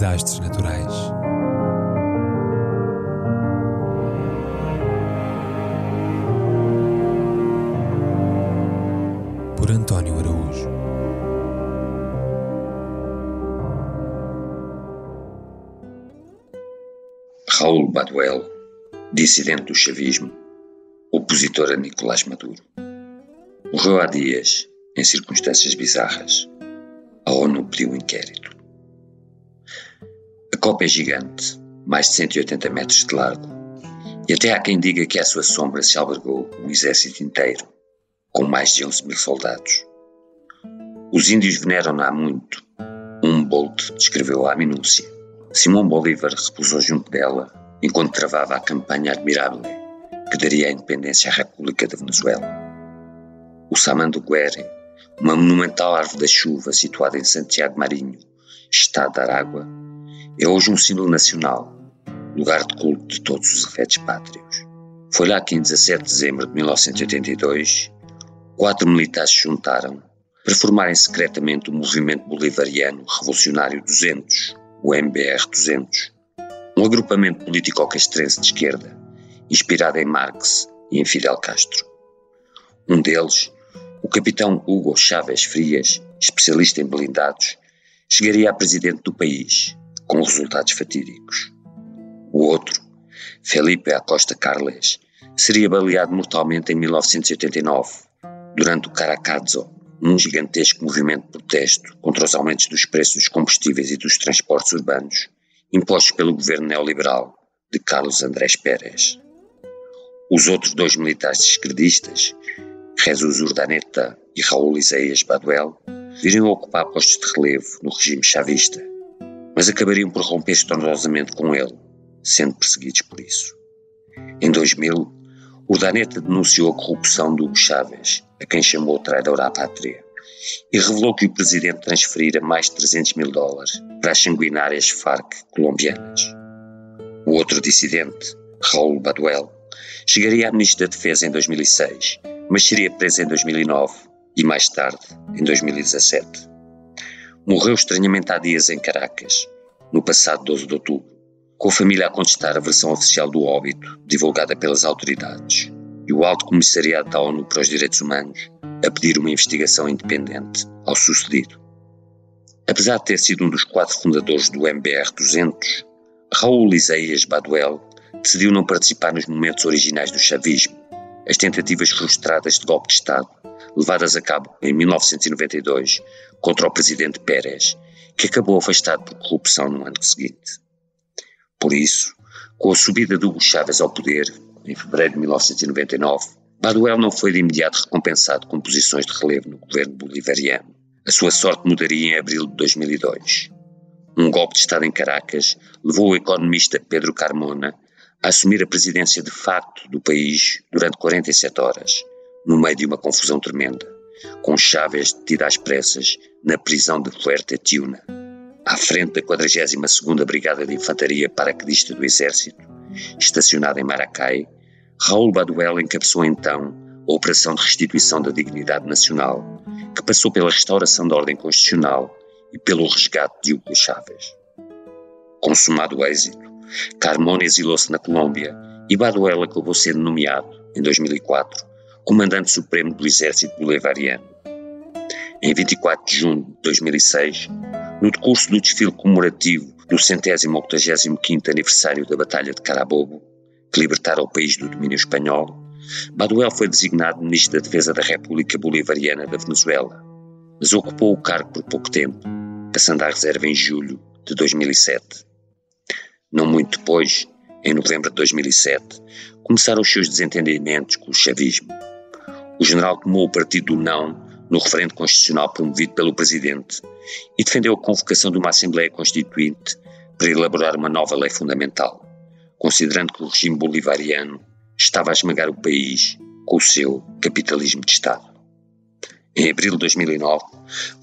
desastres naturais. Por António Araújo. Raul Baduel, dissidente do chavismo, opositor a Nicolás Maduro. Morreu há dias, em circunstâncias bizarras. A ONU pediu um inquérito. Copa é gigante, mais de 180 metros de largo, e até há quem diga que à sua sombra se albergou um exército inteiro, com mais de 11 mil soldados. Os índios veneram-na há muito. Humboldt descreveu-a à minúcia. Simão Bolívar repousou junto dela enquanto travava a campanha admirável que daria a independência à República da Venezuela. O Samando Guerre, uma monumental árvore da chuva situada em Santiago Marinho, estado da Aragua, é hoje um símbolo nacional, lugar de culto de todos os afetos pátrios. Foi lá que, em 17 de dezembro de 1982, quatro militares se juntaram para formarem secretamente o Movimento Bolivariano Revolucionário 200, o MBR 200, um agrupamento político-castrense de esquerda, inspirado em Marx e em Fidel Castro. Um deles, o capitão Hugo Chávez Frias, especialista em blindados, chegaria a presidente do país, com resultados fatídicos. O outro, Felipe Acosta Carles, seria baleado mortalmente em 1989, durante o Caracazo, um gigantesco movimento de protesto contra os aumentos dos preços dos combustíveis e dos transportes urbanos impostos pelo governo neoliberal de Carlos Andrés Pérez. Os outros dois militares esquerdistas, Jesus Urdaneta e Raul Isaías Baduel, viriam ocupar postos de relevo no regime chavista, mas acabariam por romper estrondosamente com ele, sendo perseguidos por isso. Em 2000, Urdaneta denunciou a corrupção do Hugo Chávez, a quem chamou traidor à pátria, e revelou que o presidente transferira mais de 300 mil dólares para as sanguinárias Farc colombianas. O outro dissidente, Raul Baduel, chegaria a ministro da Defesa em 2006, mas seria preso em 2009 e mais tarde, em 2017. Morreu estranhamente há dias em Caracas, no passado 12 de outubro, com a família a contestar a versão oficial do óbito divulgada pelas autoridades e o Alto Comissariado da ONU para os Direitos Humanos a pedir uma investigação independente ao sucedido. Apesar de ter sido um dos quatro fundadores do MBR 200, Raul Isaías Baduel decidiu não participar nos momentos originais do chavismo, as tentativas frustradas de golpe de Estado, levadas a cabo em 1992 contra o presidente Pérez, que acabou afastado por corrupção no ano seguinte. Por isso, com a subida do Hugo Chávez ao poder, em fevereiro de 1999, Baduel não foi de imediato recompensado com posições de relevo no governo bolivariano. A sua sorte mudaria em abril de 2002. Um golpe de Estado em Caracas levou o economista Pedro Carmona a assumir a presidência de facto do país durante 47 horas, no meio de uma confusão tremenda, com Chávez detido às pressas na prisão de Fuerte Tiuna. À frente da 42ª Brigada de Infantaria Paraquedista do Exército, estacionada em Maracai, Raul Baduel encabeçou então a Operação de Restituição da Dignidade Nacional, que passou pela restauração da ordem constitucional e pelo resgate de Hugo Chávez. Consumado o êxito, Carmona exilou-se na Colômbia e Baduel acabou sendo nomeado, em 2004, Comandante Supremo do Exército Bolivariano. Em 24 de junho de 2006, no decurso do desfile comemorativo do centésimo 85 aniversário da Batalha de Carabobo, que libertara o país do domínio espanhol, Baduel foi designado Ministro da Defesa da República Bolivariana da Venezuela, mas ocupou o cargo por pouco tempo, passando à reserva em julho de 2007. Não muito depois, em novembro de 2007, começaram os seus desentendimentos com o chavismo. O general tomou o partido do não no referendo constitucional promovido pelo presidente e defendeu a convocação de uma Assembleia Constituinte para elaborar uma nova lei fundamental considerando que o regime bolivariano estava a esmagar o país com o seu capitalismo de Estado. Em abril de 2009,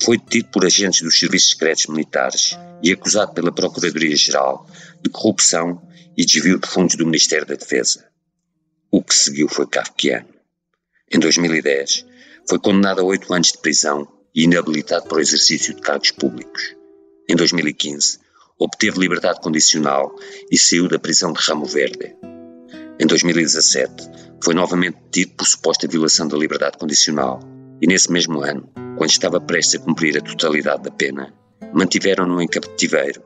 foi detido por agentes dos serviços secretos militares e acusado pela Procuradoria-Geral de corrupção e desvio de fundos do Ministério da Defesa. O que seguiu foi kafkiano. Em 2010, foi condenado a oito anos de prisão e inabilitado para o exercício de cargos públicos. Em 2015, obteve liberdade condicional e saiu da prisão de Ramo Verde. Em 2017, foi novamente detido por suposta violação da liberdade condicional e, nesse mesmo ano, quando estava prestes a cumprir a totalidade da pena, mantiveram-no em cativeiro,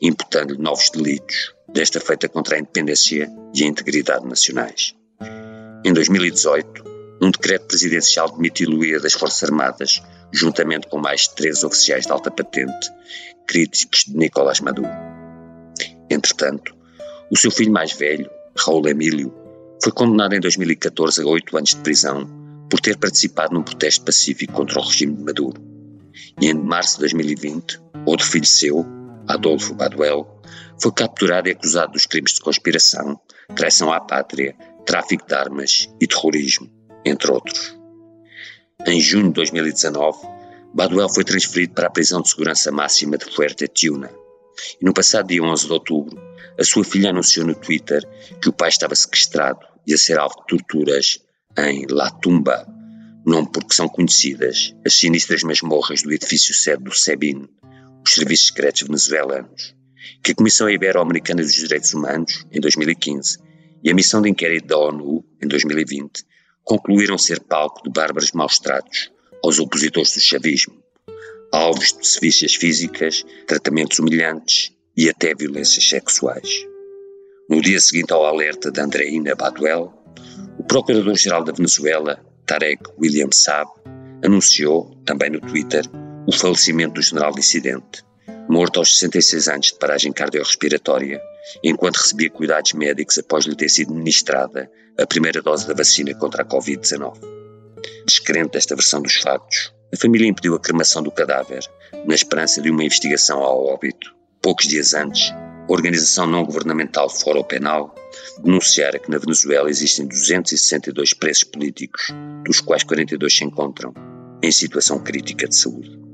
imputando-lhe novos delitos, desta feita contra a independência e a integridade nacionais. Em 2018, um decreto presidencial demitiu-lo das Forças Armadas, juntamente com mais três oficiais de alta patente, críticos de Nicolás Maduro. Entretanto, o seu filho mais velho, Raul Emílio, foi condenado em 2014 a oito anos de prisão por ter participado num protesto pacífico contra o regime de Maduro. E em março de 2020, outro filho seu, Adolfo Baduel, foi capturado e acusado dos crimes de conspiração, traição à pátria, tráfico de armas e terrorismo, entre outros. Em junho de 2019, Baduel foi transferido para a prisão de segurança máxima de Fuerte Tiuna. E no passado dia 11 de outubro, a sua filha anunciou no Twitter que o pai estava sequestrado e a ser alvo de torturas em La Tumba, nome porque são conhecidas as sinistras masmorras do edifício sede do SEBIN, os Serviços Secretos Venezuelanos, que a Comissão Ibero-Americana dos Direitos Humanos, em 2015, e a Missão de Inquérito da ONU, em 2020, concluíram ser palco de bárbaros maus-tratos aos opositores do chavismo, alvos de sevícias físicas, tratamentos humilhantes e até violências sexuais. No dia seguinte ao alerta de Andreina Baduel, Procurador-Geral da Venezuela, Tarek William Saab, anunciou, também no Twitter, o falecimento do general dissidente, morto aos 66 anos de paragem cardiorrespiratória, enquanto recebia cuidados médicos após lhe ter sido ministrada a primeira dose da vacina contra a Covid-19. Descrente desta versão dos factos, a família impediu a cremação do cadáver, na esperança de uma investigação ao óbito. Poucos dias antes, organização não governamental Foro Penal denunciara que na Venezuela existem 262 presos políticos, dos quais 42 se encontram em situação crítica de saúde.